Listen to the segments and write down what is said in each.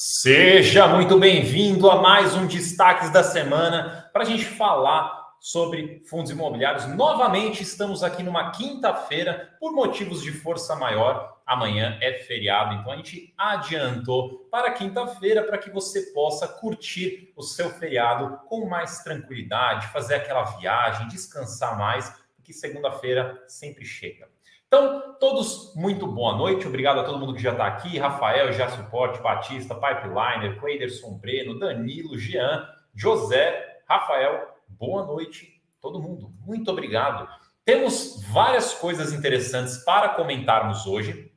Seja muito bem-vindo a mais um Destaques da Semana para a gente falar sobre fundos imobiliários. Novamente estamos aqui numa quinta-feira por motivos de força maior. Amanhã é feriado, então a gente adiantou para quinta-feira para que você possa curtir o seu feriado com mais tranquilidade, fazer aquela viagem, descansar mais, porque segunda-feira sempre chega. Então, todos muito boa noite. Obrigado a todo mundo que já está aqui. Rafael, já suporte, Batista, Pipeliner, Cleiderson Breno, Danilo, Jean, José, Rafael. Boa noite, todo mundo. Muito obrigado. Temos várias coisas interessantes para comentarmos hoje.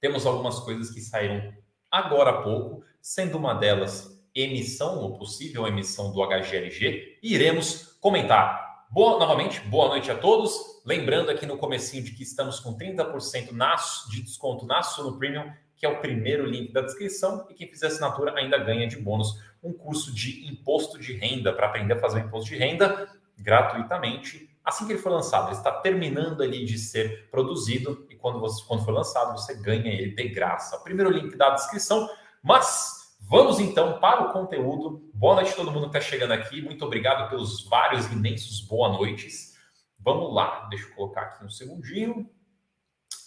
Temos algumas coisas que saíram agora há pouco, sendo uma delas emissão ou possível emissão do HGLG, e iremos comentar. Boa, novamente, boa noite a todos. Lembrando aqui no comecinho de que estamos com 30% na, de desconto na Suno Premium, que é o primeiro link da descrição, e quem fizer assinatura ainda ganha de bônus um curso de imposto de renda para aprender a fazer o imposto de renda gratuitamente. Assim que ele for lançado, ele está terminando ali de ser produzido e quando, você, quando for lançado, você ganha ele de graça. Primeiro link da descrição, mas Vamos então para o conteúdo. Boa noite a todo mundo que está chegando aqui. Muito obrigado pelos vários imensos boa noites. Vamos lá, deixa eu colocar aqui um segundinho.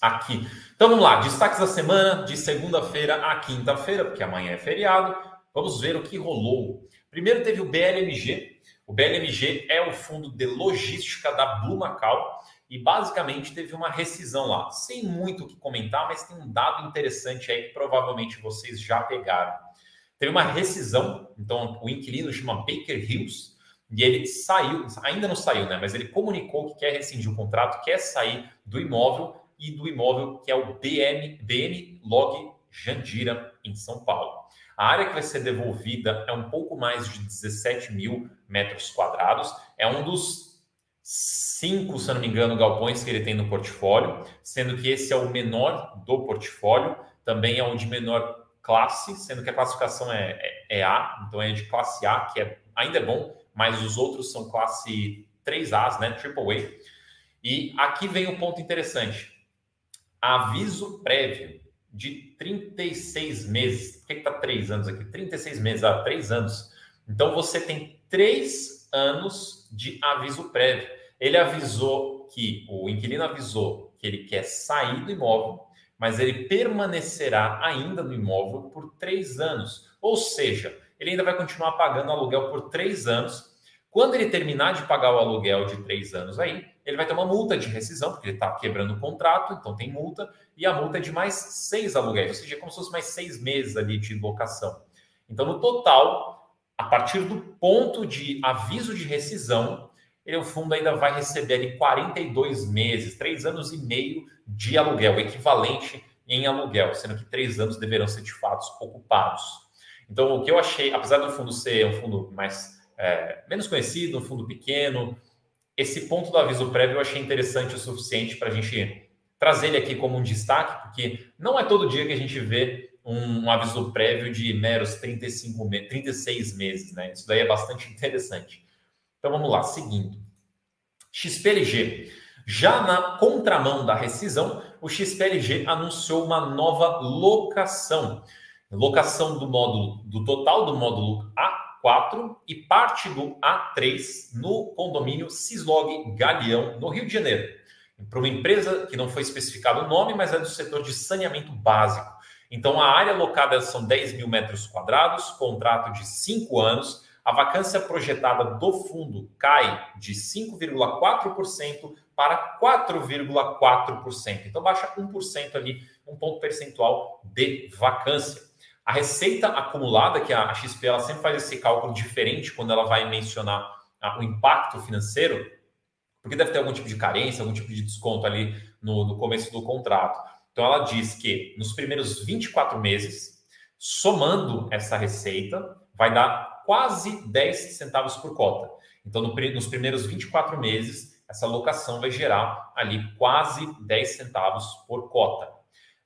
Aqui. Então vamos lá, destaques da semana, de segunda-feira a quinta-feira, porque amanhã é feriado. Vamos ver o que rolou. Primeiro teve o BLMG. O BLMG é o fundo de logística da Blue Macau e basicamente teve uma rescisão lá. Sem muito o que comentar, mas tem um dado interessante aí que provavelmente vocês já pegaram. Teve uma rescisão, então o inquilino chama Baker Hughes, e ele saiu, ainda não saiu, né? Mas ele comunicou que quer rescindir o contrato, quer sair do imóvel e do imóvel que é o BM, Log Jandira, em São Paulo. A área que vai ser devolvida é um pouco mais de 17 mil metros quadrados. É um dos cinco, se não me engano, galpões que ele tem no portfólio, sendo que esse é o menor do portfólio, também é o de menor classe, sendo que a classificação é, é, é, A, então é de classe A, que é, ainda é bom, mas os outros são classe 3As, né? Triple A. E aqui vem um ponto interessante. Aviso prévio de 36 meses. Por que está 3 anos aqui? 36 meses, ah, 3 anos. Então você tem 3 anos de aviso prévio. Ele avisou que, o inquilino avisou que ele quer sair do imóvel mas ele permanecerá ainda no imóvel por três anos. Ou seja, ele ainda vai continuar pagando aluguel por três anos. Quando ele terminar de pagar o aluguel de três anos aí, ele vai ter uma multa de rescisão, porque ele está quebrando o contrato, então tem multa, e a multa é de mais seis aluguéis, ou seja, é como se fosse mais seis meses ali de locação. Então, no total, a partir do ponto de aviso de rescisão, ele, o fundo ainda vai receber ali 42 meses, três anos e meio de aluguel, equivalente em aluguel, sendo que três anos deverão ser de fato ocupados. Então, o que eu achei, apesar do fundo ser um fundo mais é, menos conhecido, um fundo pequeno, esse ponto do aviso prévio eu achei interessante o suficiente para a gente trazer ele aqui como um destaque, porque não é todo dia que a gente vê um, um aviso prévio de meros 35, 36 meses, né? Isso daí é bastante interessante. Então vamos lá, seguindo. XPLG. Já na contramão da rescisão, o XPLG anunciou uma nova locação. Locação do módulo do total do módulo A4 e parte do A3 no condomínio Cislog Galeão, no Rio de Janeiro. Para uma empresa que não foi especificado o nome, mas é do setor de saneamento básico. Então, a área locada são 10 mil metros quadrados, contrato de 5 anos, a vacância projetada do fundo cai de 5,4% para 4,4%. Então, baixa 1% ali, um ponto percentual de vacância. A receita acumulada, que a XP ela sempre faz esse cálculo diferente quando ela vai mencionar o impacto financeiro, porque deve ter algum tipo de carência, algum tipo de desconto ali no, no começo do contrato. Então, ela diz que nos primeiros 24 meses, somando essa receita, vai dar quase 10 centavos por cota. Então, no, nos primeiros 24 meses, essa locação vai gerar ali quase 10 centavos por cota.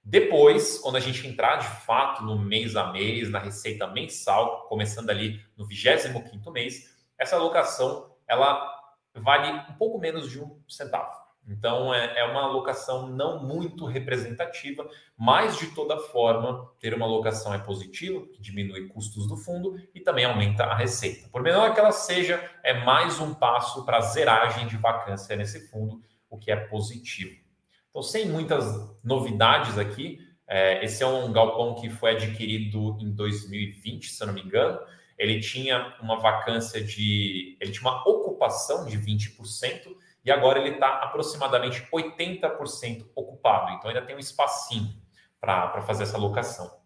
Depois, quando a gente entrar de fato no mês a mês, na receita mensal, começando ali no 25º mês, essa alocação ela vale um pouco menos de um centavo. Então é, é uma alocação não muito representativa, mas de toda forma, ter uma alocação é positivo, que diminui custos do fundo e também aumenta a receita. Por menor que ela seja, é mais um passo para a zeragem de vacância nesse fundo, o que é positivo. Então, sem muitas novidades aqui, é, esse é um galpão que foi adquirido em 2020, se eu não me engano. Ele tinha uma vacância de. Ele tinha uma ocupação de 20%, e agora ele está aproximadamente 80% ocupado. Então ainda tem um espacinho para fazer essa locação.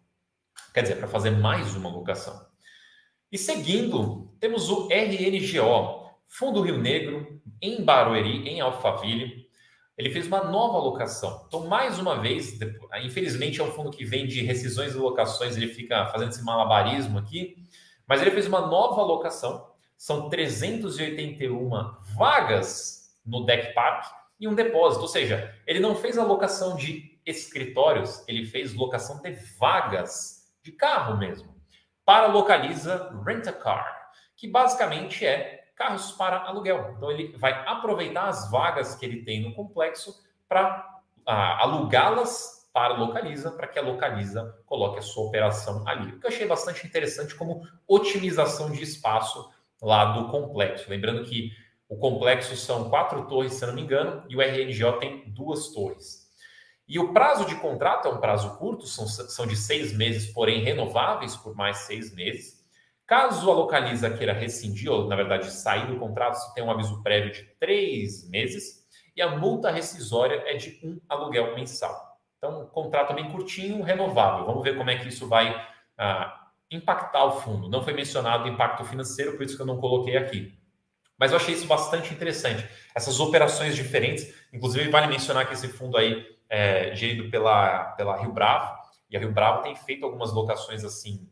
Quer dizer, para fazer mais uma locação. E seguindo, temos o RNGO, Fundo Rio Negro, em Barueri, em Alphaville. Ele fez uma nova alocação. Então, mais uma vez, infelizmente é um fundo que vem de rescisões e locações, ele fica fazendo esse malabarismo aqui, mas ele fez uma nova alocação. São 381 vagas no Deck Park e um depósito. Ou seja, ele não fez alocação de escritórios, ele fez locação de vagas de carro mesmo. Para Localiza Rent a Car, que basicamente é carros para aluguel. Então, ele vai aproveitar as vagas que ele tem no complexo para ah, alugá-las para a Localiza, para que a Localiza coloque a sua operação ali. O que eu achei bastante interessante como otimização de espaço lá do complexo. Lembrando que o complexo são quatro torres, se não me engano, e o RNGO tem duas torres. E o prazo de contrato é um prazo curto, são, são de seis meses, porém renováveis por mais seis meses. Caso a localiza queira rescindir, ou na verdade sair do contrato, se tem um aviso prévio de três meses, e a multa rescisória é de um aluguel mensal. Então, um contrato bem curtinho, renovável. Vamos ver como é que isso vai ah, impactar o fundo. Não foi mencionado o impacto financeiro, por isso que eu não coloquei aqui. Mas eu achei isso bastante interessante. Essas operações diferentes, inclusive vale mencionar que esse fundo aí é gerido pela, pela Rio Bravo, e a Rio Bravo tem feito algumas locações assim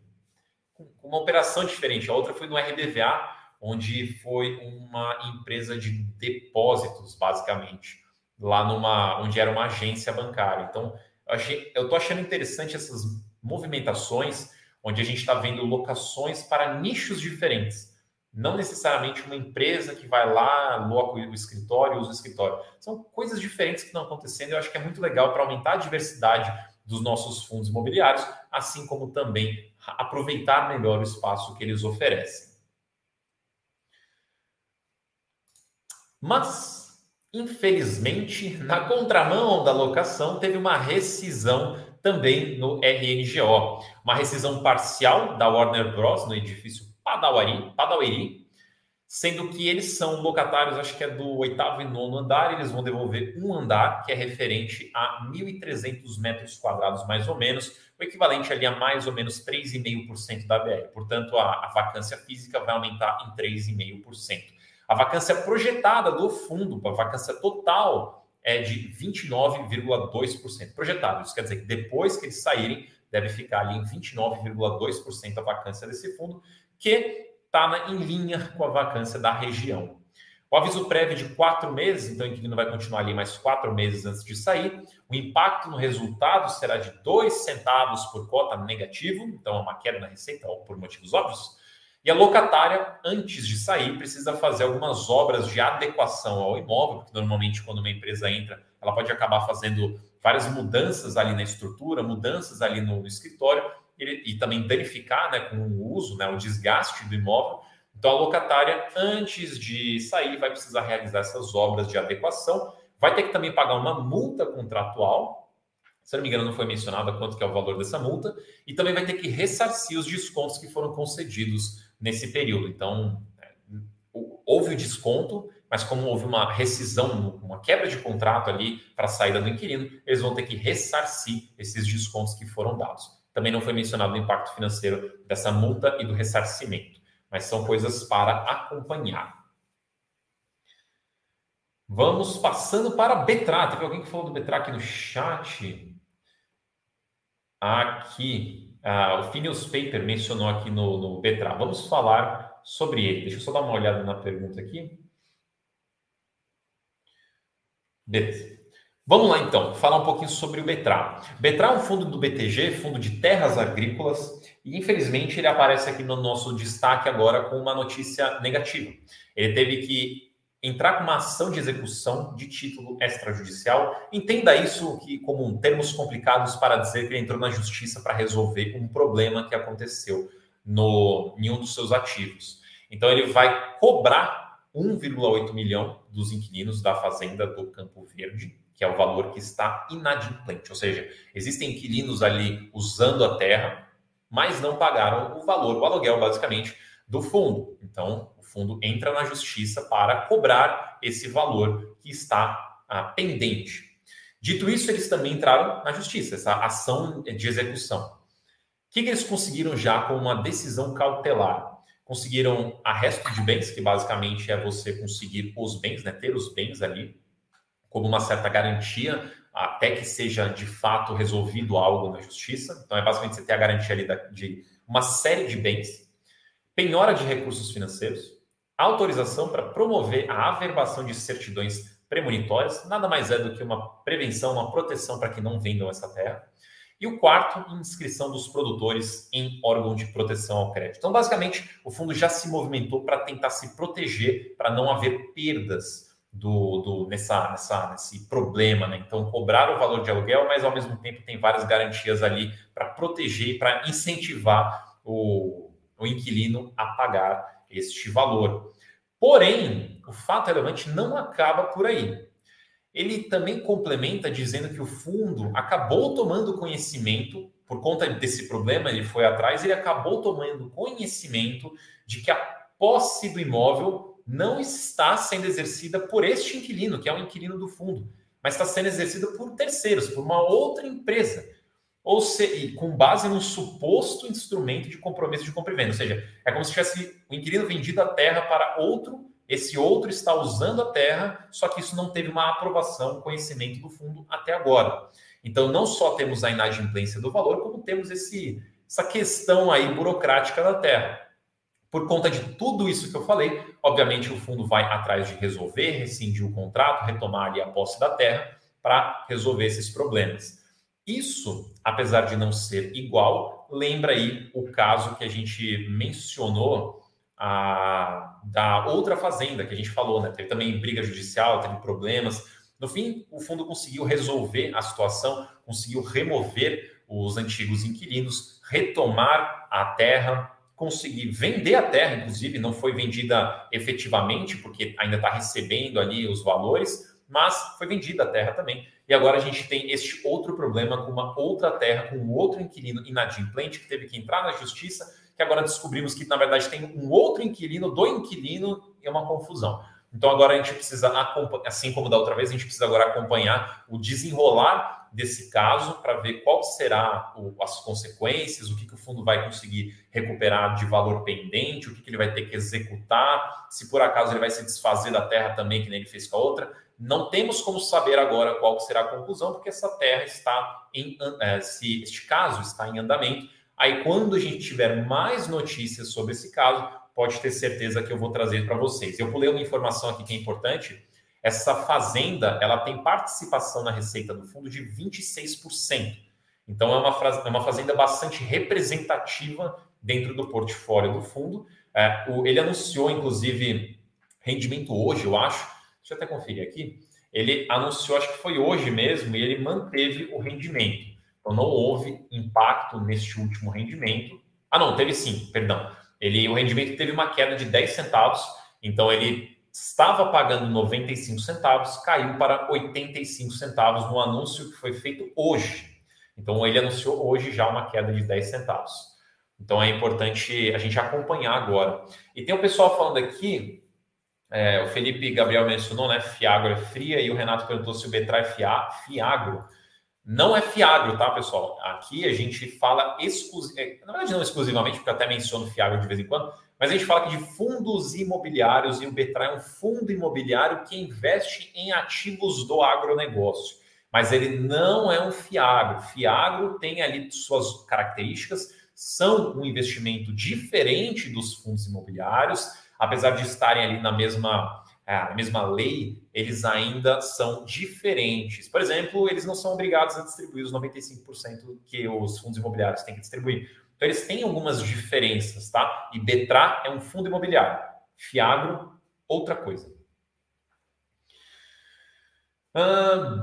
uma operação diferente. A outra foi no RDVA, onde foi uma empresa de depósitos, basicamente, lá numa onde era uma agência bancária. Então, eu achei, eu tô achando interessante essas movimentações, onde a gente está vendo locações para nichos diferentes. Não necessariamente uma empresa que vai lá, loca o escritório, usa o escritório. São coisas diferentes que estão acontecendo. Eu acho que é muito legal para aumentar a diversidade dos nossos fundos imobiliários, assim como também aproveitar melhor o espaço que eles oferecem. Mas, infelizmente, na contramão da locação, teve uma rescisão também no RNGO. Uma rescisão parcial da Warner Bros. no edifício Padauari, Padaueri, sendo que eles são locatários, acho que é do oitavo e nono andar, eles vão devolver um andar, que é referente a 1.300 metros quadrados, mais ou menos, o equivalente ali a mais ou menos 3,5% da BR. Portanto, a, a vacância física vai aumentar em 3,5%. A vacância projetada do fundo, a vacância total, é de 29,2%. Projetado, isso quer dizer que depois que eles saírem, deve ficar ali em 29,2% a vacância desse fundo, que está em linha com a vacância da região. O aviso prévio de quatro meses, então o inquilino vai continuar ali mais quatro meses antes de sair. O impacto no resultado será de dois centavos por cota negativo, então é uma queda na receita, por motivos óbvios. E a locatária, antes de sair, precisa fazer algumas obras de adequação ao imóvel, porque normalmente quando uma empresa entra, ela pode acabar fazendo várias mudanças ali na estrutura, mudanças ali no, escritório, ele, e também danificar né, com o uso, né, o desgaste do imóvel. Então, a locatária, antes de sair, vai precisar realizar essas obras de adequação, vai ter que também pagar uma multa contratual, se não me engano, não foi mencionado quanto que é o valor dessa multa, e também vai ter que ressarcir os descontos que foram concedidos nesse período. Então, é, houve o desconto, mas como houve uma rescisão, uma quebra de contrato ali para a saída do inquilino, eles vão ter que ressarcir esses descontos que foram dados. Também não foi mencionado o impacto financeiro dessa multa e do ressarcimento, mas são coisas para acompanhar. Vamos passando para Betra. Teve alguém que falou do Betra aqui no chat? Aqui, ah, o Phineas Paper mencionou aqui no, no Betra. Vamos falar sobre ele. Deixa eu só dar uma olhada na pergunta aqui. Beleza. Vamos lá então, falar um pouquinho sobre o Betra. Betra é um fundo do BTG, fundo de terras agrícolas, e infelizmente ele aparece aqui no nosso destaque agora com uma notícia negativa. Ele teve que entrar com uma ação de execução de título extrajudicial. Entenda isso que como termos complicados para dizer que ele entrou na justiça para resolver um problema que aconteceu no, em um dos seus ativos. Então ele vai cobrar 1,8 milhão dos inquilinos da fazenda do Campo Verde, que é o valor que está inadimplente, ou seja, existem inquilinos ali usando a terra, mas não pagaram o valor, o aluguel basicamente do fundo. Então, o fundo entra na justiça para cobrar esse valor que está ah, pendente. Dito isso, eles também entraram na justiça, essa ação de execução. O que, que eles conseguiram já com uma decisão cautelar? Conseguiram arresto de bens, que basicamente é você conseguir os bens, né, ter os bens ali, como uma certa garantia, até que seja de fato resolvido algo na justiça. Então, é basicamente você ter a garantia ali de uma série de bens penhora de recursos financeiros, autorização para promover a averbação de certidões premonitórias, nada mais é do que uma prevenção, uma proteção para que não vendam essa terra. E o quarto, inscrição dos produtores em órgão de proteção ao crédito. Então, basicamente, o fundo já se movimentou para tentar se proteger, para não haver perdas do, do, nessa, nessa, nesse problema. Né? Então, cobrar o valor de aluguel, mas ao mesmo tempo tem várias garantias ali para proteger e para incentivar o, o inquilino a pagar este valor. Porém, o fato relevante não acaba por aí. Ele também complementa dizendo que o fundo acabou tomando conhecimento, por conta desse problema, ele foi atrás, ele acabou tomando conhecimento de que a posse do imóvel não está sendo exercida por este inquilino, que é o inquilino do fundo, mas está sendo exercida por terceiros, por uma outra empresa ou se, com base no suposto instrumento de compromisso de compra e venda. Ou seja, é como se tivesse o inquilino vendido a terra para outro, esse outro está usando a terra, só que isso não teve uma aprovação, conhecimento do fundo até agora. Então, não só temos a inadimplência do valor, como temos esse, essa questão aí burocrática da terra. Por conta de tudo isso que eu falei, obviamente o fundo vai atrás de resolver, rescindir o contrato, retomar ali a posse da terra para resolver esses problemas. Isso, apesar de não ser igual, lembra aí o caso que a gente mencionou a, da outra fazenda que a gente falou, né? Teve também briga judicial, teve problemas. No fim, o fundo conseguiu resolver a situação, conseguiu remover os antigos inquilinos, retomar a terra, conseguir vender a terra, inclusive, não foi vendida efetivamente, porque ainda está recebendo ali os valores, mas foi vendida a terra também. E agora a gente tem este outro problema com uma outra terra, com um outro inquilino inadimplente que teve que entrar na justiça, que agora descobrimos que, na verdade, tem um outro inquilino do inquilino e é uma confusão. Então agora a gente precisa, assim como da outra vez, a gente precisa agora acompanhar o desenrolar desse caso para ver qual será o, as consequências, o que, que, o fundo vai conseguir recuperar de valor pendente, o que, que ele vai ter que executar, se por acaso ele vai se desfazer da terra também, que nem ele fez com a outra. Não temos como saber agora qual será a conclusão, porque essa terra está em, é, se este caso está em andamento. Aí, quando a gente tiver mais notícias sobre esse caso, pode ter certeza que eu vou trazer para vocês. Eu pulei uma informação aqui que é importante. Essa fazenda, ela tem participação na receita do fundo de 26%. Então, é uma, é uma fazenda bastante representativa dentro do portfólio do fundo. É, o, ele anunciou, inclusive, rendimento hoje, eu acho, Deixa eu até conferir aqui. Ele anunciou, acho que foi hoje mesmo, e ele manteve o rendimento. Então não houve impacto neste último rendimento. Ah, não, teve sim, perdão. Ele, o rendimento teve uma queda de 10 centavos, então ele estava pagando 95 centavos, caiu para 85 centavos no anúncio que foi feito hoje. Então ele anunciou hoje já uma queda de 10 centavos. Então é importante a gente acompanhar agora. E tem o um pessoal falando aqui é, o Felipe Gabriel mencionou, né? Fiagro é fria e o Renato perguntou se o Betra é fia, Fiagro. Não é Fiagro, tá, pessoal? Aqui a gente fala exclusivamente, na verdade não exclusivamente, porque eu até menciono Fiagro de vez em quando, mas a gente fala aqui de fundos imobiliários e o Betra é um fundo imobiliário que investe em ativos do agronegócio. Mas ele não é um Fiagro. Fiagro tem ali suas características, são um investimento diferente dos fundos imobiliários, apesar de estarem ali na mesma, é, na mesma lei, eles ainda são diferentes. Por exemplo, eles não são obrigados a distribuir os 95% que os fundos imobiliários têm que distribuir. Então, eles têm algumas diferenças, tá? E Betra é um fundo imobiliário. Fiagro, outra coisa.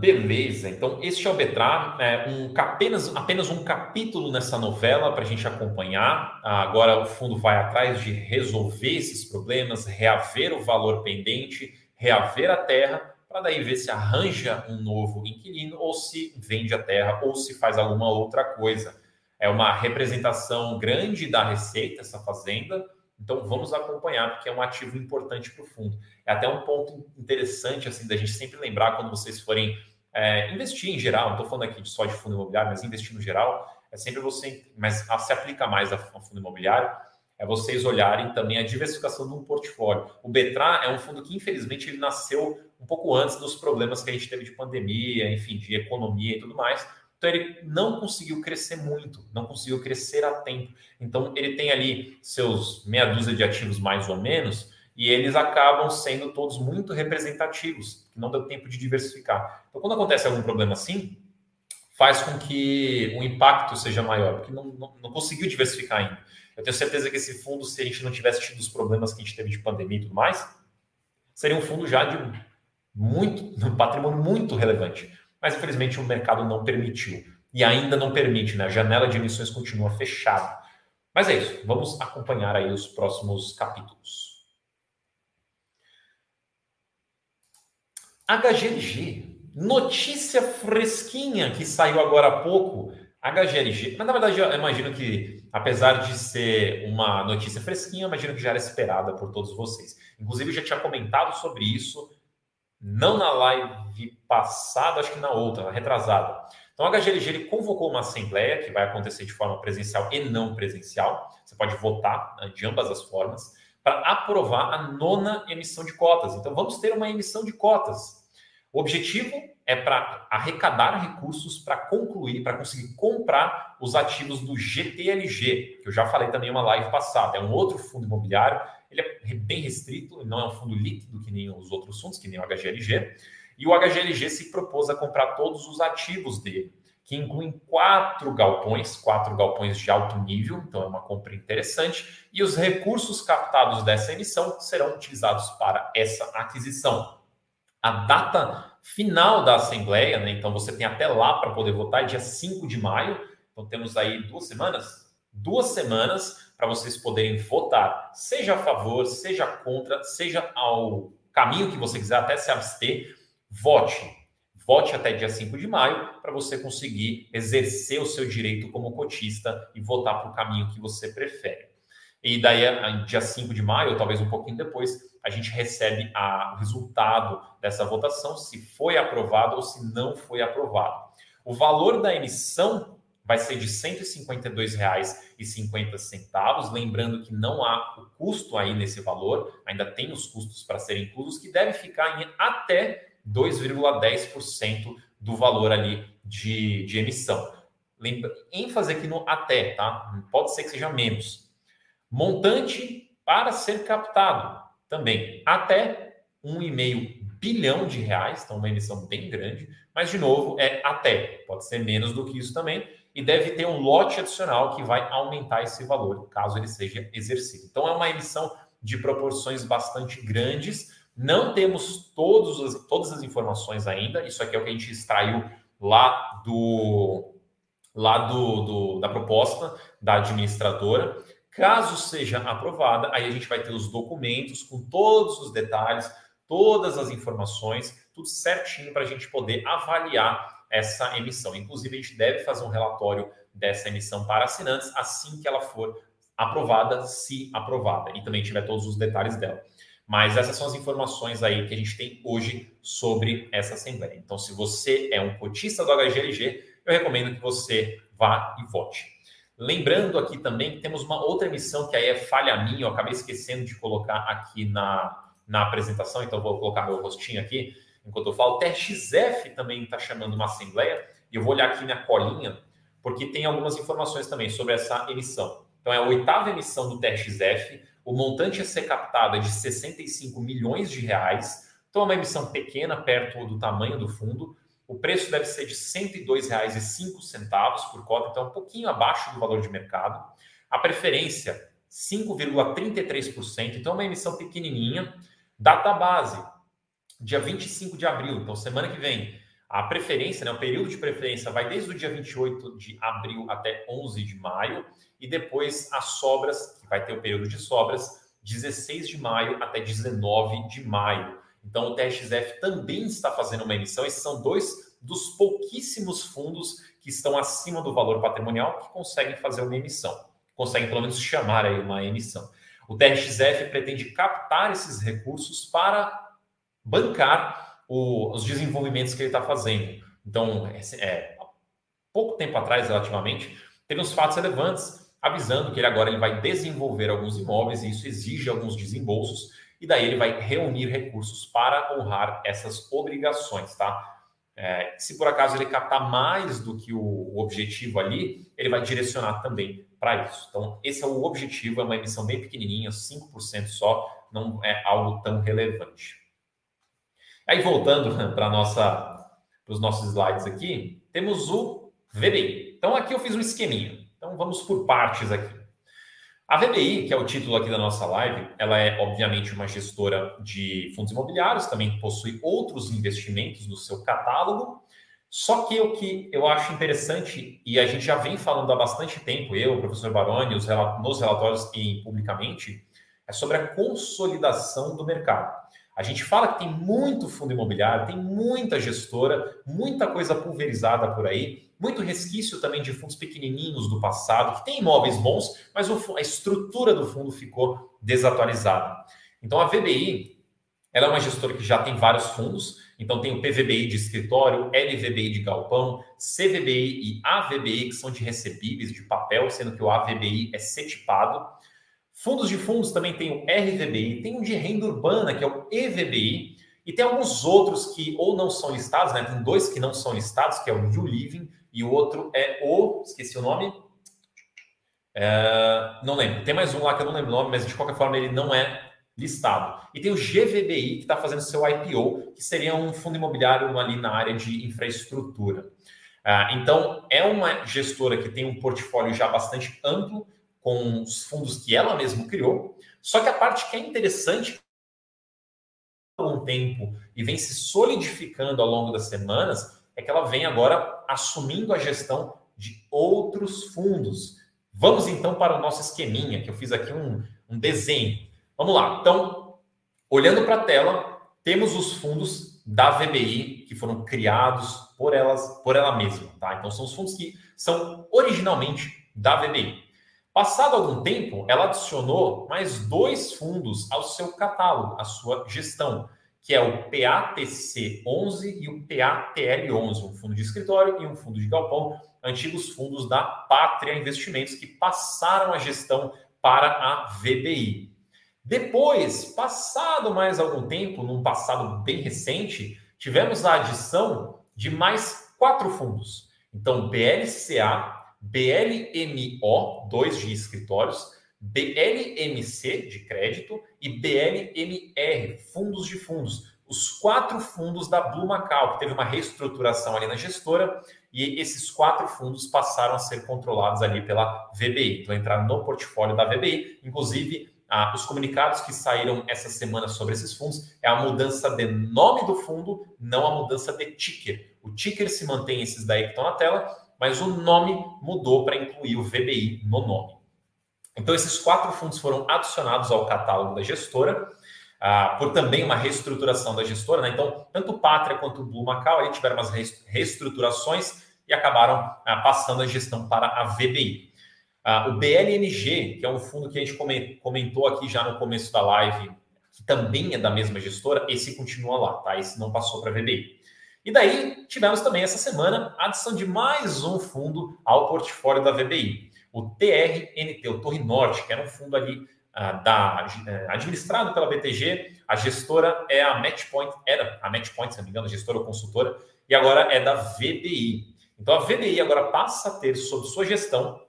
Beleza, então este é o Betra, é um, apenas, apenas um capítulo nessa novela para a gente acompanhar. Agora o fundo vai atrás de resolver esses problemas, reaver o valor pendente, reaver a terra, para daí ver se arranja um novo inquilino ou se vende a terra ou se faz alguma outra coisa. É uma representação grande da receita, essa fazenda, então vamos acompanhar, porque é um ativo importante para o fundo. É até um ponto interessante assim da gente sempre lembrar quando vocês forem é, investir em geral, não estou falando aqui só de fundo imobiliário, mas investir no geral, é sempre você, mas se aplica mais a fundo imobiliário, é vocês olharem também a diversificação de um portfólio. O Betra é um fundo que, infelizmente, ele nasceu um pouco antes dos problemas que a gente teve de pandemia, enfim, de economia e tudo mais. Então ele não conseguiu crescer muito, não conseguiu crescer a tempo. Então ele tem ali seus meia dúzia de ativos mais ou menos, e eles acabam sendo todos muito representativos, que não deu tempo de diversificar. Então quando acontece algum problema assim, faz com que o impacto seja maior, porque não, não, não conseguiu diversificar ainda. Eu tenho certeza que esse fundo, se a gente não tivesse tido os problemas que a gente teve de pandemia e tudo mais, seria um fundo já de muito, um patrimônio muito relevante mas infelizmente o mercado não permitiu. E ainda não permite, né? A janela de emissões continua fechada. Mas é isso, vamos acompanhar aí os próximos capítulos. HGLG, notícia fresquinha que saiu agora há pouco. HGLG, mas na verdade eu imagino que, apesar de ser uma notícia fresquinha, imagino que já era esperada por todos vocês. Inclusive, eu já tinha comentado sobre isso não na live passada, acho que na outra, na retrasada. Então, a HGLG ele convocou uma assembleia que vai acontecer de forma presencial e não presencial. Você pode votar né, de ambas as formas para aprovar a nona emissão de cotas. Então, vamos ter uma emissão de cotas. O objetivo é para arrecadar recursos para concluir, para conseguir comprar os ativos do GTLG, que eu já falei também em uma live passada. É um outro fundo imobiliário ele é bem restrito, não é um fundo líquido que nem os outros fundos, que nem o HGLG. E o HGLG se propôs a comprar todos os ativos dele, que incluem quatro galpões, quatro galpões de alto nível, então é uma compra interessante. E os recursos captados dessa emissão serão utilizados para essa aquisição. A data final da Assembleia, né, então você tem até lá para poder votar, é dia 5 de maio, então temos aí duas semanas, duas semanas para vocês poderem votar, seja a favor, seja contra, seja ao caminho que você quiser, até se abster, vote. Vote até dia 5 de maio para você conseguir exercer o seu direito como cotista e votar para o caminho que você prefere. E daí, dia 5 de maio, ou talvez um pouquinho depois, a gente recebe a, o resultado dessa votação, se foi aprovado ou se não foi aprovado. O valor da emissão vai ser de R$ 152,50. Lembrando que não há o custo aí nesse valor, ainda tem os custos para serem inclusos, que deve ficar em até 2,10% do valor ali de, de emissão. Lembra, ênfase aqui no até, tá? Pode ser que seja menos. Montante para ser captado também até 1,5 bilhão de reais, então uma emissão bem grande, mas de novo é até, pode ser menos do que isso também e deve ter um lote adicional que vai aumentar esse valor, caso ele seja exercido. Então, é uma emissão de proporções bastante grandes. Não temos todos todas as informações ainda. Isso aqui é o que a gente extraiu lá do lá do, do, da proposta da administradora. Caso seja aprovada, aí a gente vai ter os documentos com todos os detalhes, todas as informações, tudo certinho para a gente poder avaliar essa emissão. Inclusive, a gente deve fazer um relatório dessa emissão para assinantes assim que ela for aprovada, se aprovada, e também tiver todos os detalhes dela. Mas essas são as informações aí que a gente tem hoje sobre essa assembleia. Então, se você é um cotista do HGLG, eu recomendo que você vá e vote. Lembrando aqui também que temos uma outra emissão que aí é falha minha, eu acabei esquecendo de colocar aqui na, na apresentação, então vou colocar meu rostinho aqui, enquanto eu falo. O TRXF também está chamando uma assembleia, e eu vou olhar aqui minha colinha, porque tem algumas informações também sobre essa emissão. Então, é a oitava emissão do TRXF, o montante a ser captado é de 65 milhões de reais, então é uma emissão pequena, perto do tamanho do fundo. O preço deve ser de R$ 102,05 por cota, então um pouquinho abaixo do valor de mercado. A preferência, 5,33%, então é uma emissão pequenininha. Data base, dia 25 de abril, então semana que vem. A preferência, né, o período de preferência vai desde o dia 28 de abril até 11 de maio, e depois as sobras, que vai ter o período de sobras, 16 de maio até 19 de maio. Então o TRXF também está fazendo uma emissão. Esses são dois dos pouquíssimos fundos que estão acima do valor patrimonial que conseguem fazer uma emissão, conseguem pelo menos chamar aí uma emissão. O TRXF pretende captar esses recursos para bancar o, os desenvolvimentos que ele está fazendo. Então, é, pouco tempo atrás, relativamente, teve uns fatos relevantes avisando que ele agora ele vai desenvolver alguns imóveis e isso exige alguns desembolsos e daí ele vai reunir recursos para honrar essas obrigações, tá? É, se por acaso ele captar mais do que o, o objetivo ali, ele vai direcionar também para isso. Então, esse é o objetivo, é uma emissão bem pequenininha, 5% só, não é algo tão relevante. Aí, voltando para os nossos slides aqui, temos o VBI. Então, aqui eu fiz um esqueminha. Então, vamos por partes aqui. A VBI, que é o título aqui da nossa live, ela é obviamente uma gestora de fundos imobiliários, também possui outros investimentos no seu catálogo só que o que eu acho interessante, e a gente já vem falando há bastante tempo, eu, o professor Baroni, nos relatórios e publicamente, é sobre a consolidação do mercado. A gente fala que tem muito fundo imobiliário, tem muita gestora, muita coisa pulverizada por aí, muito resquício também de fundos pequenininhos do passado, que tem imóveis bons, mas a estrutura do fundo ficou desatualizada. Então a VBI, ela é uma gestora que já tem vários fundos, então, tem o PVBI de escritório, LVBI de galpão, CVBI e AVBI, que são de recebíveis, de papel, sendo que o AVBI é setipado. Fundos de fundos também tem o RVBI, tem um de renda urbana, que é o EVBI, e tem alguns outros que ou não são listados, né? Tem dois que não são listados, que é o You Living e o outro é o. Esqueci o nome. É, não lembro. Tem mais um lá que eu não lembro o nome, mas de qualquer forma ele não é listado. E tem o GVBI, que está fazendo seu IPO, que seria um fundo imobiliário ali na área de infraestrutura. Ah, então, é uma gestora que tem um portfólio já bastante amplo, com os fundos que ela mesma criou. Só que a parte que é interessante um tempo e vem se solidificando ao longo das semanas é que ela vem agora assumindo a gestão de outros fundos. Vamos então para o nosso esqueminha, que eu fiz aqui um, um desenho. Vamos lá. Então, olhando para a tela, temos os fundos da VBI que foram criados por elas, por ela mesma, tá? Então são os fundos que são originalmente da VBI. Passado algum tempo, ela adicionou mais dois fundos ao seu catálogo, à sua gestão, que é o PATC 11 e o PATL 11, um fundo de escritório e um fundo de galpão, antigos fundos da Pátria Investimentos que passaram a gestão para a VBI. Depois, passado mais algum tempo, num passado bem recente, tivemos a adição de mais quatro fundos. Então, BLCA, BLMO, dois de escritórios, BLMC de crédito e BLMR, fundos de fundos. Os quatro fundos da Blue Macau, que teve uma reestruturação ali na gestora, e esses quatro fundos passaram a ser controlados ali pela VBI. Então, entrar no portfólio da VBI, inclusive ah, os comunicados que saíram essa semana sobre esses fundos é a mudança de nome do fundo, não a mudança de ticker. O ticker se mantém esses daí que estão na tela, mas o nome mudou para incluir o VBI no nome. Então, esses quatro fundos foram adicionados ao catálogo da gestora, ah, por também uma reestruturação da gestora. Né? Então, tanto o Pátria quanto o Blue Macau aí tiveram umas reestruturações e acabaram ah, passando a gestão para a VBI. Ah, o BLNG, que é um fundo que a gente comentou aqui já no começo da live, que também é da mesma gestora, esse continua lá, tá? Esse não passou para a VBI. E daí tivemos também essa semana a adição de mais um fundo ao portfólio da VBI, o TRNT, o Torre Norte, que era um fundo ali ah, da, eh, administrado pela BTG. A gestora é a Matchpoint, era a Matchpoint, se não me engano, a gestora ou consultora, e agora é da VBI. Então a VBI agora passa a ter sob sua gestão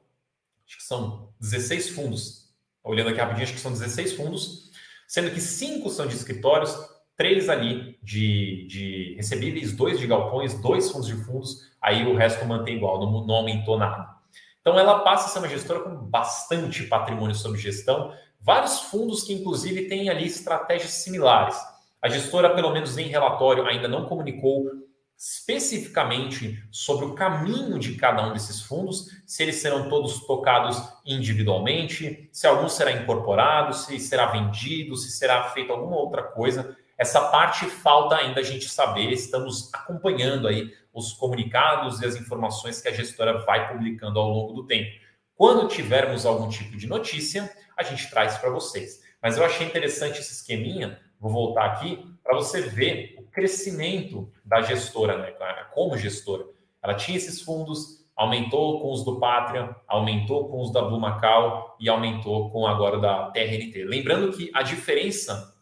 acho que são 16 fundos. Olhando aqui rapidinho, acho que são 16 fundos, sendo que cinco são de escritórios, três ali de, de recebíveis, dois de galpões, dois fundos de fundos, aí o resto mantém igual, não aumentou nada. Então ela passa a ser uma gestora com bastante patrimônio sob gestão, vários fundos que inclusive têm ali estratégias similares. A gestora, pelo menos em relatório, ainda não comunicou especificamente sobre o caminho de cada um desses fundos, se eles serão todos tocados individualmente, se algum será incorporado, se será vendido, se será feita alguma outra coisa. Essa parte falta ainda a gente saber, estamos acompanhando aí os comunicados e as informações que a gestora vai publicando ao longo do tempo. Quando tivermos algum tipo de notícia, a gente traz para vocês. Mas eu achei interessante esse esqueminha, vou voltar aqui, para você ver o crescimento da gestora, né, como gestora. Ela tinha esses fundos, aumentou com os do Pátria, aumentou com os da Blue Macau e aumentou com agora da TRNT. Lembrando que a diferença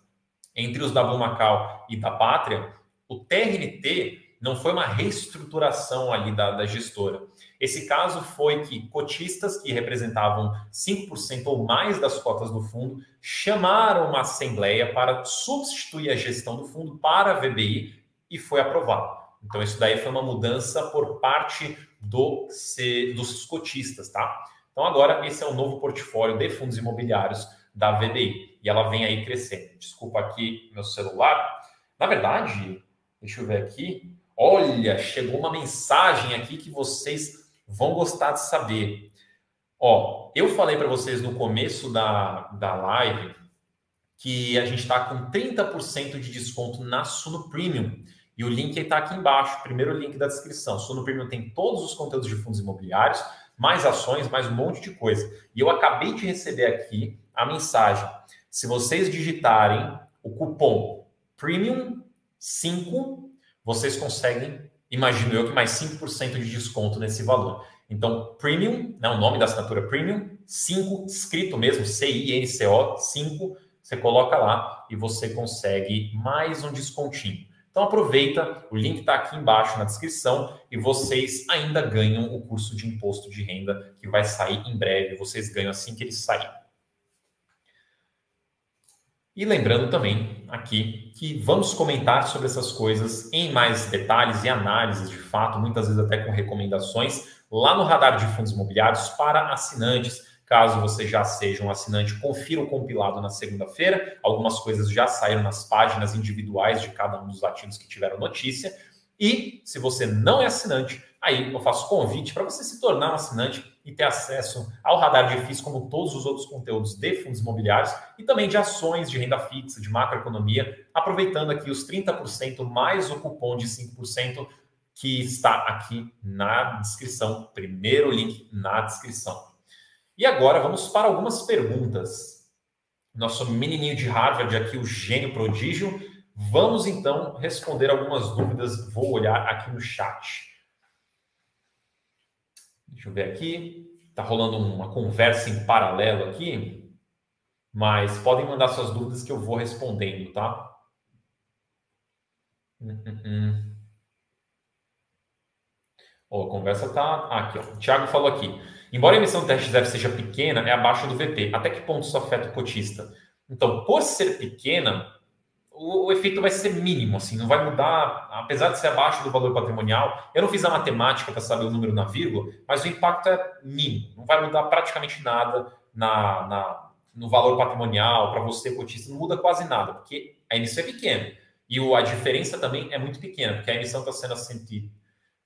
entre os da Macau e da Pátria, o TRNT não foi uma reestruturação ali da, da gestora. Esse caso foi que cotistas que representavam 5% ou mais das cotas do fundo chamaram uma assembleia para substituir a gestão do fundo para a VBI e foi aprovado. Então, isso daí foi uma mudança por parte do, dos cotistas, tá? Então, agora, esse é o novo portfólio de fundos imobiliários da VBI e ela vem aí crescendo. Desculpa aqui meu celular. Na verdade, deixa eu ver aqui. Olha, chegou uma mensagem aqui que vocês vão gostar de saber. Ó, eu falei para vocês no começo da, da live que a gente está com 30% de desconto na Suno Premium. E o link está aqui embaixo, primeiro link da descrição. Suno Premium tem todos os conteúdos de fundos imobiliários, mais ações, mais um monte de coisa. E eu acabei de receber aqui a mensagem. Se vocês digitarem o cupom Premium 5 vocês conseguem, imagino eu, que mais 5% de desconto nesse valor. Então, Premium, né, o nome da assinatura Premium, 5, escrito mesmo, C-I-N-C-O, 5, você coloca lá e você consegue mais um descontinho. Então aproveita, o link está aqui embaixo na descrição e vocês ainda ganham o curso de imposto de renda que vai sair em breve. Vocês ganham assim que ele sair. E lembrando também aqui que vamos comentar sobre essas coisas em mais detalhes e análises de fato, muitas vezes até com recomendações, lá no Radar de Fundos Imobiliários para assinantes. Caso você já seja um assinante, confira o compilado na segunda-feira. Algumas coisas já saíram nas páginas individuais de cada um dos ativos que tiveram notícia. E se você não é assinante, aí eu faço convite para você se tornar um assinante e ter acesso ao radar de FIIs, como todos os outros conteúdos de fundos imobiliários e também de ações de renda fixa, de macroeconomia, aproveitando aqui os 30% mais o cupom de 5% que está aqui na descrição. Primeiro link na descrição. E agora vamos para algumas perguntas. Nosso menininho de Harvard aqui, o gênio prodígio. Vamos então responder algumas dúvidas. Vou olhar aqui no chat. Deixa eu ver aqui. Está rolando uma conversa em paralelo aqui, mas podem mandar suas dúvidas que eu vou respondendo, tá? Uhum. Oh, a conversa tá ah, aqui. Ó. O Thiago falou aqui. Embora a emissão teste deve seja pequena, é abaixo do VP. Até que ponto isso afeta o cotista? Então, por ser pequena, o, o, efeito vai ser mínimo, assim, não vai mudar, apesar de ser abaixo do valor patrimonial. Eu não fiz a matemática para saber o número na vírgula, mas o impacto é mínimo, não vai mudar praticamente nada na, na no valor patrimonial para você, cotista, não muda quase nada, porque a emissão é pequena. E o, a diferença também é muito pequena, porque a emissão está sendo a 100,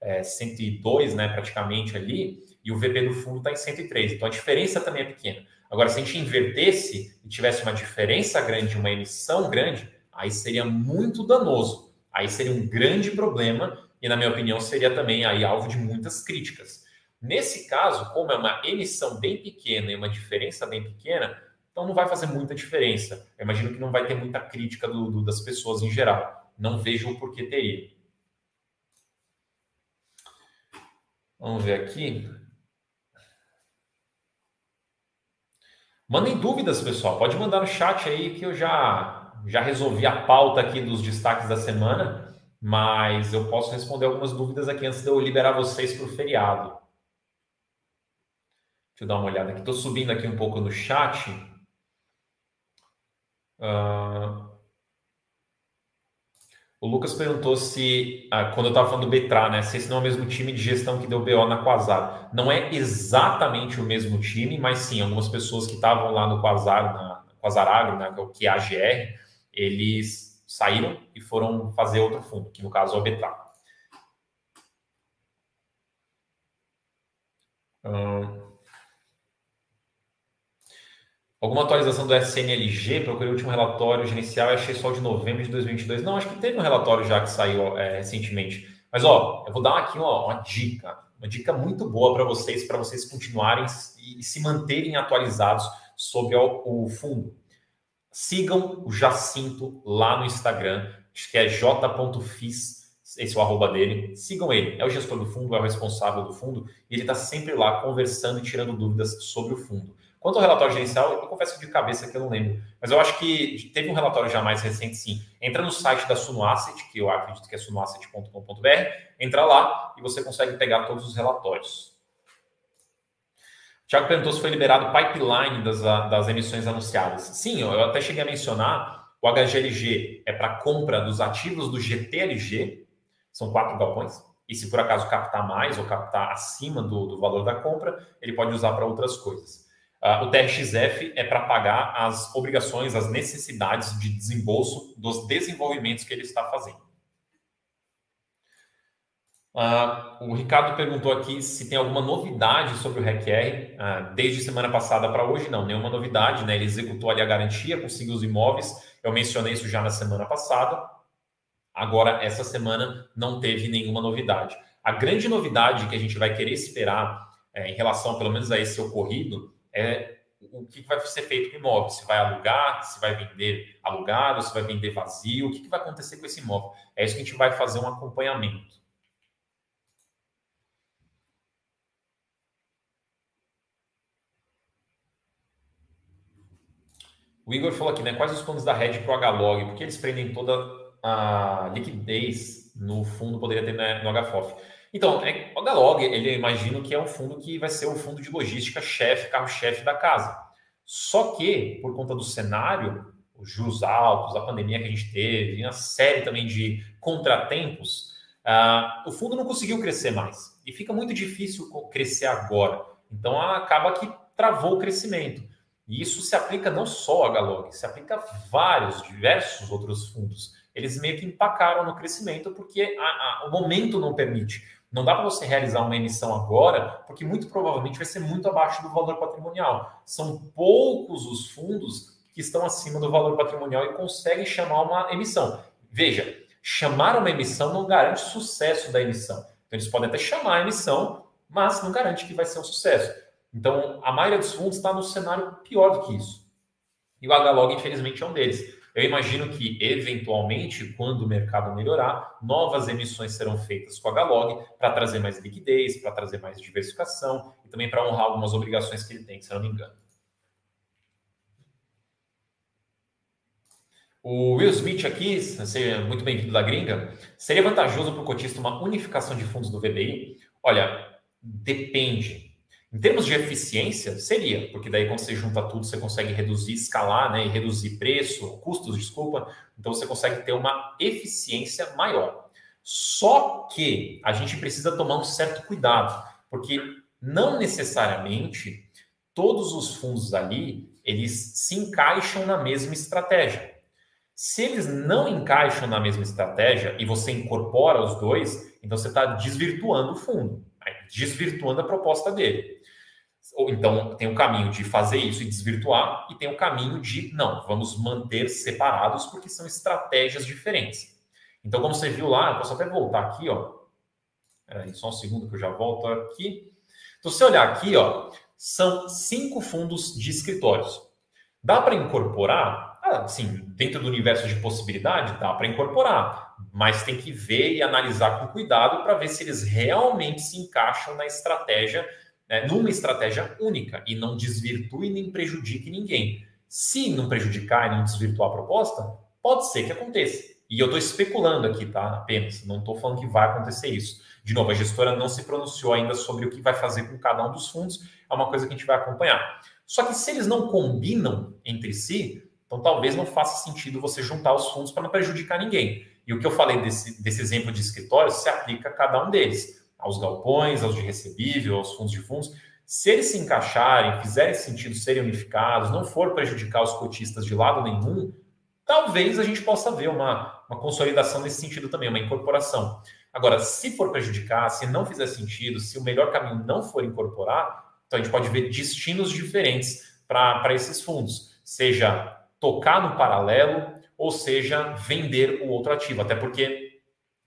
é, 102, né, praticamente ali, e o VP do fundo está em 103. Então a diferença também é pequena. Agora, se a gente invertesse e tivesse uma diferença grande, uma emissão grande, aí seria muito danoso. Aí seria um grande problema e, na minha opinião, seria também aí alvo de muitas críticas. Nesse caso, como é uma emissão bem pequena e uma diferença bem pequena, então não vai fazer muita diferença. Eu imagino que não vai ter muita crítica do, do, das pessoas em geral. Não vejo o porquê teria. Vamos ver aqui. Mandem dúvidas, pessoal. Pode mandar no chat aí que eu já já resolvi a pauta aqui dos destaques da semana, mas eu posso responder algumas dúvidas aqui antes de eu liberar vocês para o feriado. Deixa eu dar uma olhada aqui. Estou subindo aqui um pouco no chat. Uh... O Lucas perguntou se, ah, quando eu estava falando do Betra, né, se esse não é o mesmo time de gestão que deu BO na Quasar. Não é exatamente o mesmo time, mas sim, algumas pessoas que estavam lá no Quasar, na Quasar Agro, né, que é a GR, eles saíram e foram fazer outro fundo, que no caso é o Betral. Hum. Alguma atualização do SNLG? Procurei o último relatório gerencial e achei só de novembro de 2022. Não, acho que teve um relatório já que saiu é, recentemente. Mas, ó, eu vou dar aqui ó, uma dica. Uma dica muito boa para vocês, para vocês continuarem e se manterem atualizados sobre o, o fundo. Sigam o Jacinto lá no Instagram, acho que é j.fis, esse é o arroba dele. Sigam ele, é o gestor do fundo, é o responsável do fundo, e ele está sempre lá conversando e tirando dúvidas sobre o fundo. Quanto ao relatório gerencial, eu confesso de cabeça que eu não lembro. Mas eu acho que teve um relatório já mais recente, sim. Entra no site da Suno Asset, que eu acredito que é sunoasset.com.br, entra lá e você consegue pegar todos os relatórios. Tiago perguntou se foi liberado o pipeline das, das emissões anunciadas. Sim, eu até cheguei a mencionar, o HGLG é para compra dos ativos do GTLG, são quatro galpões, e se por acaso captar mais ou captar acima do, do valor da compra, ele pode usar para outras coisas. Uh, o TRXF é para pagar as obrigações, as necessidades de desembolso dos desenvolvimentos que ele está fazendo. Uh, o Ricardo perguntou aqui se tem alguma novidade sobre o RECR. Uh, desde semana passada para hoje, não, nenhuma novidade. Né? Ele executou ali a garantia, conseguiu os imóveis. Eu mencionei isso já na semana passada. Agora, essa semana, não teve nenhuma novidade. A grande novidade que a gente vai querer esperar é, em relação, pelo menos, a esse ocorrido, é o que vai ser feito com o imóvel. Se vai alugar, se vai vender alugado, se vai vender vazio, o que vai acontecer com esse imóvel. É isso que a gente vai fazer um acompanhamento. O Igor falou aqui, né? Quais os planos da Red para o HLog? Porque eles prendem toda a liquidez no fundo, poderia ter no HFOF. Então, é, o Galog, ele imagino que é um fundo que vai ser o fundo de logística chefe, carro-chefe da casa. Só que, por conta do cenário, os juros altos, a pandemia que a gente teve, uma série também de contratempos, uh, o fundo não conseguiu crescer mais. E fica muito difícil crescer agora. Então, acaba que travou o crescimento. E isso se aplica não só a Galog, se aplica a vários, diversos outros fundos. Eles meio que empacaram no crescimento porque a, a, o momento não permite. Não dá para você realizar uma emissão agora, porque muito provavelmente vai ser muito abaixo do valor patrimonial. São poucos os fundos que estão acima do valor patrimonial e conseguem chamar uma emissão. Veja, chamar uma emissão não garante sucesso da emissão. Então, eles podem até chamar a emissão, mas não garante que vai ser um sucesso. Então, a maioria dos fundos está no cenário pior do que isso. E o HLOG, infelizmente, é um deles. Eu imagino que, eventualmente, quando o mercado melhorar, novas emissões serão feitas com a Galog para trazer mais liquidez, para trazer mais diversificação e também para honrar algumas obrigações que ele tem, se eu não me engano. O Will Smith aqui, seja muito bem-vindo da gringa. Seria vantajoso para o cotista uma unificação de fundos do VBI? Olha, depende. Em termos de eficiência, seria, porque daí quando você junta tudo, você consegue reduzir, escalar, né, e reduzir preço, custos, desculpa, então você consegue ter uma eficiência maior. Só que a gente precisa tomar um certo cuidado, porque não necessariamente todos os fundos ali, eles se encaixam na mesma estratégia. Se eles não encaixam na mesma estratégia e você incorpora os dois, então você está desvirtuando o fundo, desvirtuando a proposta dele. Ou então tem o caminho de fazer isso e desvirtuar, e tem o caminho de não, vamos manter separados porque são estratégias diferentes. Então, como você viu lá, eu posso até voltar aqui, ó. Peraí, só um segundo que eu já volto aqui. Então, se olhar aqui, ó, são cinco fundos de escritórios. Dá para incorporar? Ah, sim, dentro do universo de possibilidade, dá para incorporar, mas tem que ver e analisar com cuidado para ver se eles realmente se encaixam na estratégia né, numa estratégia única e não desvirtue nem prejudique ninguém. Se não prejudicar e não desvirtuar a proposta, pode ser que aconteça. E eu estou especulando aqui, tá? Apenas. Não estou falando que vai acontecer isso. De novo, a gestora não se pronunciou ainda sobre o que vai fazer com cada um dos fundos. É uma coisa que a gente vai acompanhar. Só que se eles não combinam entre si, então talvez não faça sentido você juntar os fundos para não prejudicar ninguém. E o que eu falei desse, desse exemplo de escritório se aplica a cada um deles aos galpões, aos de recebível, aos fundos de fundos, se eles se encaixarem, fizerem sentido serem unificados, não for prejudicar os cotistas de lado nenhum, talvez a gente possa ver uma, uma consolidação nesse sentido também, uma incorporação. Agora, se for prejudicar, se não fizer sentido, se o melhor caminho não for incorporar, então a gente pode ver destinos diferentes para esses fundos, seja tocar no paralelo ou seja vender o outro ativo, até porque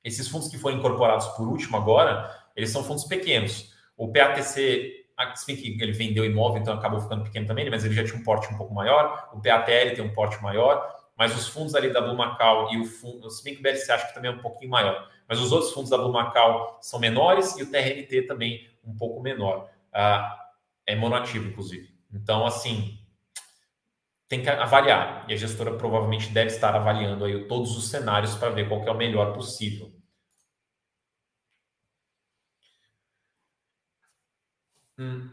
esses fundos que foram incorporados por último agora, eles são fundos pequenos. O PATC, se bem que ele vendeu imóvel, então acabou ficando pequeno também, mas ele já tinha um porte um pouco maior. O PATL tem um porte maior, mas os fundos ali da Blue Macau e o fundo, se bem que o BLC acho que também é um pouquinho maior, mas os outros fundos da Blue Macau são menores e o TRNT também um pouco menor. Ah, é monoativo, inclusive. Então, assim, tem que avaliar. E a gestora provavelmente deve estar avaliando aí todos os cenários para ver qual é o melhor possível. Hum.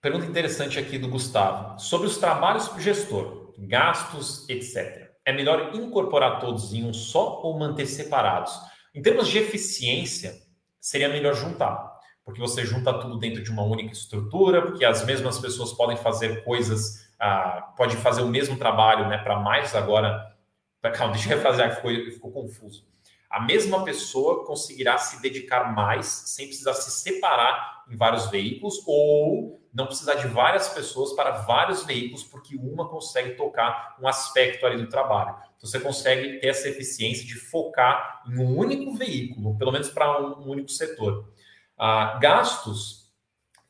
Pergunta interessante aqui do Gustavo. Sobre os trabalhos para o gestor, gastos, etc. É melhor incorporar todos em um só ou manter separados? Em termos de eficiência, seria melhor juntar porque você junta tudo dentro de uma única estrutura, porque as mesmas pessoas podem fazer coisas, ah, pode fazer o mesmo trabalho né, para mais agora. Calma, deixa eu refrasear que ficou, ficou confuso. A mesma pessoa conseguirá se dedicar mais sem precisar se separar em vários veículos ou não precisar de várias pessoas para vários veículos, porque uma consegue tocar um aspecto ali do trabalho. Então, você consegue ter essa eficiência de focar em um único veículo, pelo menos para um único setor. Ah, gastos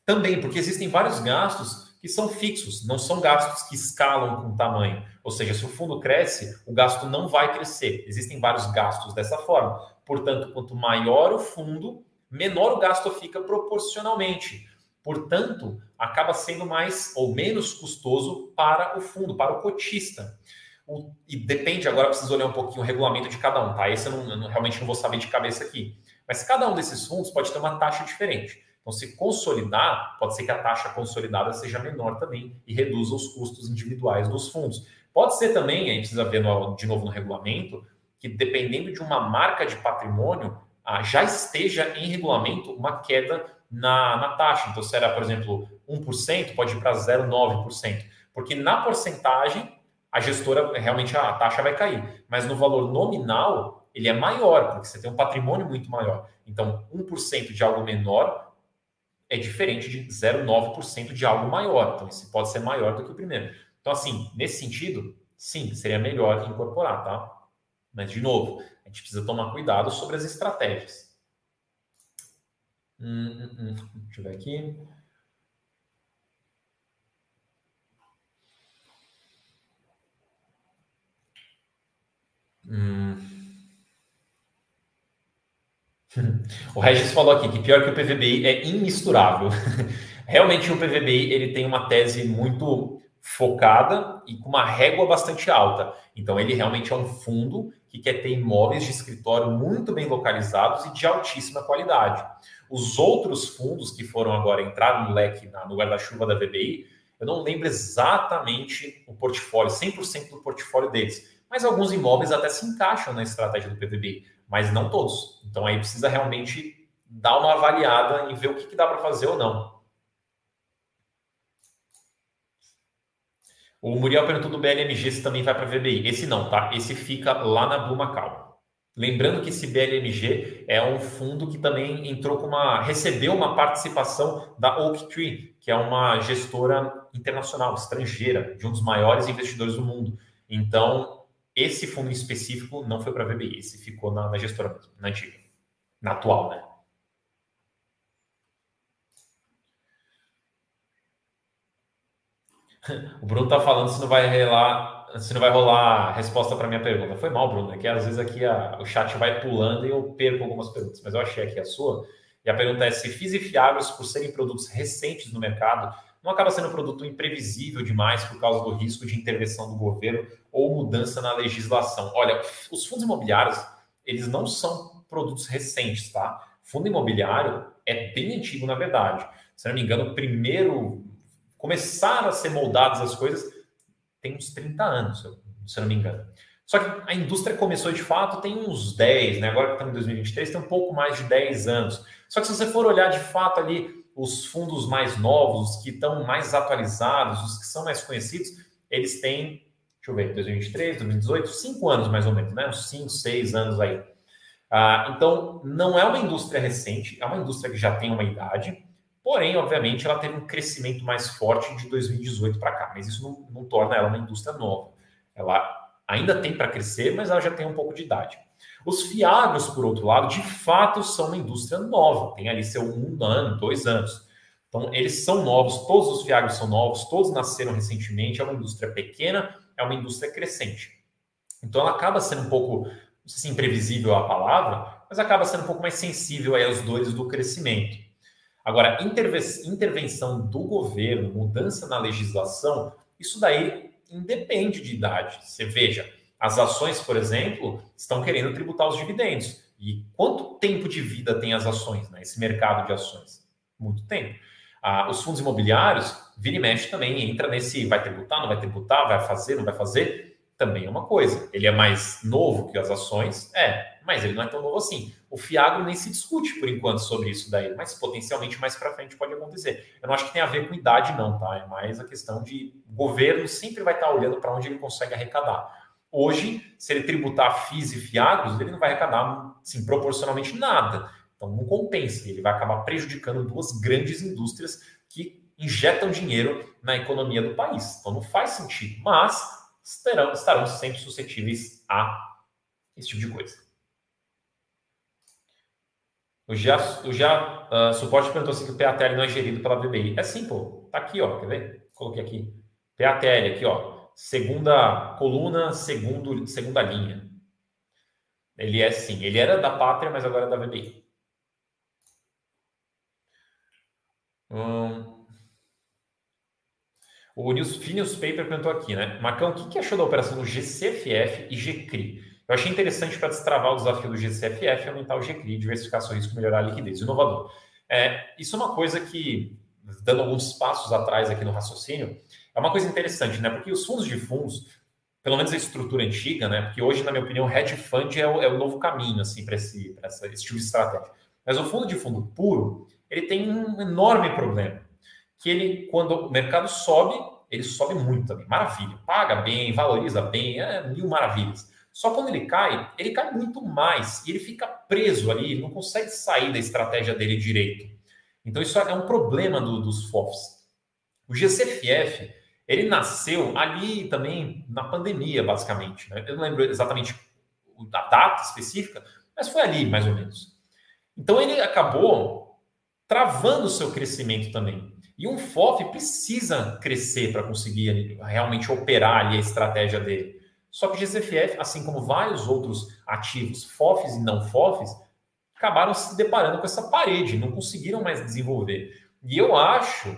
também, porque existem vários gastos que são fixos, não são gastos que escalam com tamanho. Ou seja, se o fundo cresce, o gasto não vai crescer. Existem vários gastos dessa forma. Portanto, quanto maior o fundo, menor o gasto fica proporcionalmente. Portanto, acaba sendo mais ou menos custoso para o fundo, para o cotista. O, e depende, agora preciso olhar um pouquinho o regulamento de cada um, tá? Esse eu, não, eu realmente não vou saber de cabeça aqui. Mas cada um desses fundos pode ter uma taxa diferente. Então, se consolidar, pode ser que a taxa consolidada seja menor também e reduza os custos individuais dos fundos. Pode ser também, aí precisa ver no, de novo no regulamento, que dependendo de uma marca de patrimônio, ah, já esteja em regulamento uma queda na, na taxa. Então, se era, por exemplo, 1%, pode ir para 0,9%. Porque na porcentagem, a gestora, realmente a taxa vai cair. Mas no valor nominal, ele é maior, porque você tem um patrimônio muito maior. Então, 1% de algo menor é diferente de 0,9% de algo maior. Então, esse pode ser maior do que o primeiro. Então, assim, nesse sentido, sim, seria melhor incorporar, tá? Mas, de novo, a gente precisa tomar cuidado sobre as estratégias. Hum, hum, hum. Deixa eu ver aqui. Hum. O Regis falou aqui que pior que o PVBI é imisturável. Realmente o PVBI ele tem uma tese muito focada e com uma régua bastante alta. Então ele realmente é um fundo que quer ter imóveis de escritório muito bem localizados e de altíssima qualidade. Os outros fundos que foram agora entrar no leque, no guarda-chuva da VBI, eu não lembro exatamente o portfólio, 100% do portfólio deles, mas alguns imóveis até se encaixam na estratégia do PVBI mas não todos. Então aí precisa realmente dar uma avaliada e ver o que, que dá para fazer ou não. O Muriel perguntou do BLMG se também vai para VBI. Esse não, tá? Esse fica lá na Blue Macau. Lembrando que esse BLMG é um fundo que também entrou com uma. recebeu uma participação da Oak Tree, que é uma gestora internacional, estrangeira, de um dos maiores investidores do mundo. Então, esse fundo específico não foi para a VBI, esse ficou na, na gestora mesmo, na antiga, na atual, né? O Bruno tá falando se não vai rolar, se não vai rolar resposta para minha pergunta. Foi mal, Bruno, é que às vezes aqui a, o chat vai pulando e eu perco algumas perguntas, mas eu achei aqui a sua. E a pergunta é se FIIs e fiáveis, por serem produtos recentes no mercado, não acaba sendo um produto imprevisível demais por causa do risco de intervenção do governo ou mudança na legislação. Olha, os fundos imobiliários, eles não são produtos recentes, tá? Fundo imobiliário é bem antigo, na verdade. Se não me engano, primeiro começaram a ser moldadas as coisas tem uns 30 anos, se não me engano. Só que a indústria começou de fato tem uns 10, né? Agora que estamos em 2023, tem um pouco mais de 10 anos. Só que se você for olhar de fato ali os fundos mais novos, os que estão mais atualizados, os que são mais conhecidos, eles têm, deixa eu ver, 2023, 2018, cinco anos mais ou menos, né? Uns cinco, seis anos aí. Ah, então, não é uma indústria recente, é uma indústria que já tem uma idade, porém, obviamente, ela teve um crescimento mais forte de 2018 para cá, mas isso não, não torna ela uma indústria nova. Ela ainda tem para crescer, mas ela já tem um pouco de idade. Os fiagros, por outro lado, de fato são uma indústria nova, tem ali seu um ano, dois anos. Então, eles são novos, todos os fiagros são novos, todos nasceram recentemente, é uma indústria pequena, é uma indústria crescente. Então, ela acaba sendo um pouco, não sei se imprevisível a palavra, mas acaba sendo um pouco mais sensível aí às dores do crescimento. Agora, intervenção do governo, mudança na legislação, isso daí independe de idade. Você veja, as ações, por exemplo, estão querendo tributar os dividendos. E quanto tempo de vida tem as ações, né? esse mercado de ações? Muito tempo. Ah, os fundos imobiliários, vira e mexe também, entra nesse vai tributar, não vai tributar, vai fazer, não vai fazer, também é uma coisa. Ele é mais novo que as ações? É, mas ele não é tão novo assim. O Fiagro nem se discute por enquanto sobre isso daí, mas potencialmente mais para frente pode acontecer. Eu não acho que tem a ver com idade, não, tá? É mais a questão de o governo sempre vai estar olhando para onde ele consegue arrecadar. Hoje, se ele tributar FIIs e FIAGROS, ele não vai arrecadar, assim, proporcionalmente nada. Então não compensa, ele vai acabar prejudicando duas grandes indústrias que injetam dinheiro na economia do país. Então não faz sentido, mas estarão, estarão sempre suscetíveis a esse tipo de coisa. O já, o já uh, suporte perguntou se o PATL não é gerido pela VBI. É sim, pô. Tá aqui, ó. Quer ver? Coloquei aqui. PATL, aqui, ó. Segunda coluna, segundo, segunda linha. Ele é sim. Ele era da Pátria, mas agora é da VBI. Hum. O News, Phineas Paper perguntou aqui, né? Marcão, o que, que achou da operação do GCFF e GCRI? Eu achei interessante para destravar o desafio do GCFF, aumentar o GCRI, diversificar seu risco, melhorar a liquidez. Inovador. É, isso é uma coisa que, dando alguns passos atrás aqui no raciocínio, é uma coisa interessante, né? Porque os fundos de fundos, pelo menos a estrutura antiga, né? Porque hoje, na minha opinião, hedge fund é o, é o novo caminho, assim, para esse, esse tipo de estratégia. Mas o fundo de fundo puro, ele tem um enorme problema. Que ele, quando o mercado sobe, ele sobe muito também. Maravilha. Paga bem, valoriza bem, é mil maravilhas. Só quando ele cai, ele cai muito mais e ele fica preso ali, ele não consegue sair da estratégia dele direito. Então, isso é um problema do, dos FOFs. O GCFF, ele nasceu ali também na pandemia, basicamente. Né? Eu não lembro exatamente a data específica, mas foi ali, mais ou menos. Então, ele acabou travando o seu crescimento também. E um FOF precisa crescer para conseguir realmente operar ali a estratégia dele. Só que o GCFF, assim como vários outros ativos, FOFs e não FOFs, acabaram se deparando com essa parede, não conseguiram mais desenvolver. E eu acho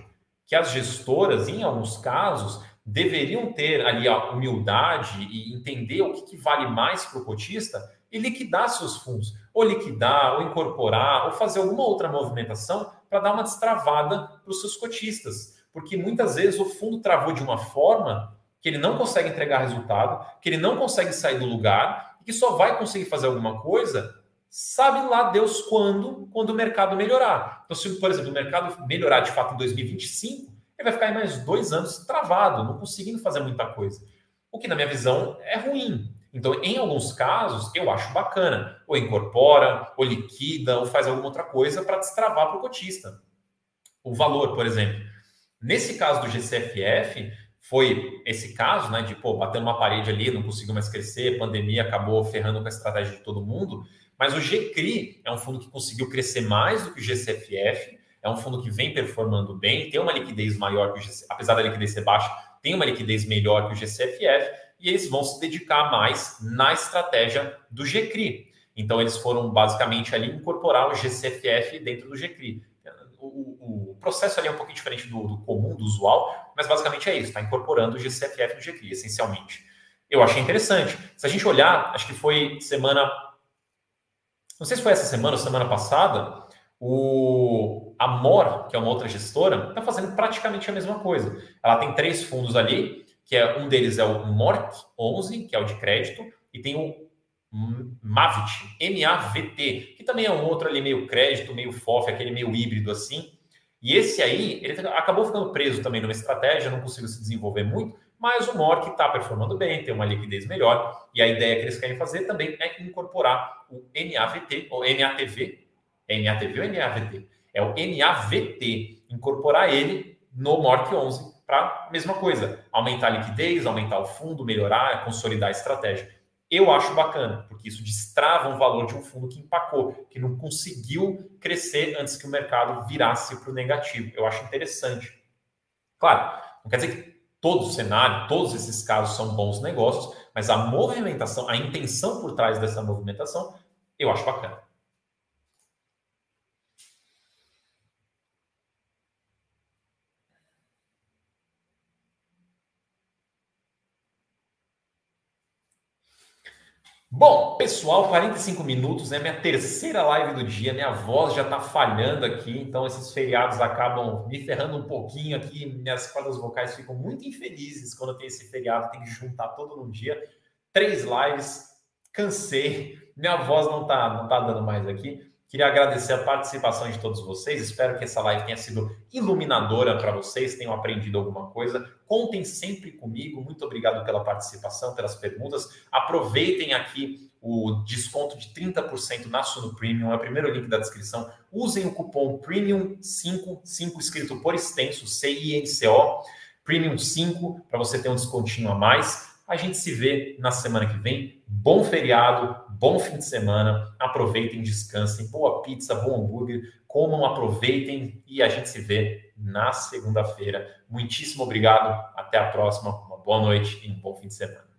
que as gestoras, em alguns casos, deveriam ter ali a humildade e entender o que, que vale mais para o cotista e liquidar seus fundos, ou liquidar, ou incorporar, ou fazer alguma outra movimentação para dar uma destravada para os seus cotistas. Porque muitas vezes o fundo travou de uma forma que ele não consegue entregar resultado, que ele não consegue sair do lugar e que só vai conseguir fazer alguma coisa, sabe lá Deus quando, quando o mercado melhorar. Então, se, por exemplo, o mercado melhorar de fato em 2025, ele vai ficar aí mais dois anos travado, não conseguindo fazer muita coisa. O que, na minha visão, é ruim. Então, em alguns casos, eu acho bacana. Ou incorpora, ou liquida, ou faz alguma outra coisa para destravar para o cotista. O valor, por exemplo. Nesse caso do GCFF, foi esse caso, né, de pô, bater uma parede ali, não conseguiu mais crescer, pandemia acabou ferrando com a estratégia de todo mundo. Mas o GCRI é um fundo que conseguiu crescer mais do que o GCFF, é um fundo que vem performando bem, tem uma liquidez maior que o GCFF, apesar da liquidez ser baixa, tem uma liquidez melhor que o GCFF e eles vão se dedicar mais na estratégia do GCRI. Então, eles foram basicamente ali incorporar o GCFF dentro do GCRI. O, o, o processo ali é um pouquinho diferente do, do, comum, do usual, mas basicamente é isso, está incorporando o GCFF no GCRI, essencialmente. Eu achei interessante. Se a gente olhar, acho que foi semana. Não sei se foi essa semana ou semana passada, o a MOR, que é uma outra gestora, está fazendo praticamente a mesma coisa. Ela tem três fundos ali, que é um deles é o MORC 11, que é o de crédito, e tem o MAVT, M-A-V-T, que também é um outro ali meio crédito, meio FOF, aquele meio híbrido assim. E esse aí, ele acabou ficando preso também numa estratégia, não conseguiu se desenvolver muito, mas o MOR que está performando bem, tem uma liquidez melhor, e a ideia que eles querem fazer também é incorporar o NAVT, ou NATV, NATV ou NAVT? É o NAVT, incorporar ele no MORC 11 para a mesma coisa, aumentar a liquidez, aumentar o fundo, melhorar, consolidar a estratégia. Eu acho bacana, porque isso destrava o valor de um fundo que empacou, que não conseguiu crescer antes que o mercado virasse para o negativo. Eu acho interessante. Claro, não quer dizer que todo cenário, todos esses casos são bons negócios, mas a movimentação, a intenção por trás dessa movimentação, eu acho bacana. Bom, pessoal, 45 minutos, né? minha terceira live do dia, minha voz já está falhando aqui, então esses feriados acabam me ferrando um pouquinho aqui, minhas cordas vocais ficam muito infelizes quando tem esse feriado, tem que juntar todo num dia. Três lives, cansei, minha voz não está não tá dando mais aqui. Queria agradecer a participação de todos vocês. Espero que essa live tenha sido iluminadora para vocês, tenham aprendido alguma coisa. Contem sempre comigo. Muito obrigado pela participação, pelas perguntas. Aproveitem aqui o desconto de 30% na Suno Premium, é o primeiro link da descrição. Usem o cupom Premium5, 5 escrito por extenso, C-I-N-C-O, Premium5, para você ter um descontinho a mais. A gente se vê na semana que vem. Bom feriado, bom fim de semana. Aproveitem, descansem. Boa pizza, bom hambúrguer. Comam, aproveitem e a gente se vê na segunda-feira. Muitíssimo obrigado. Até a próxima. Uma boa noite e um bom fim de semana.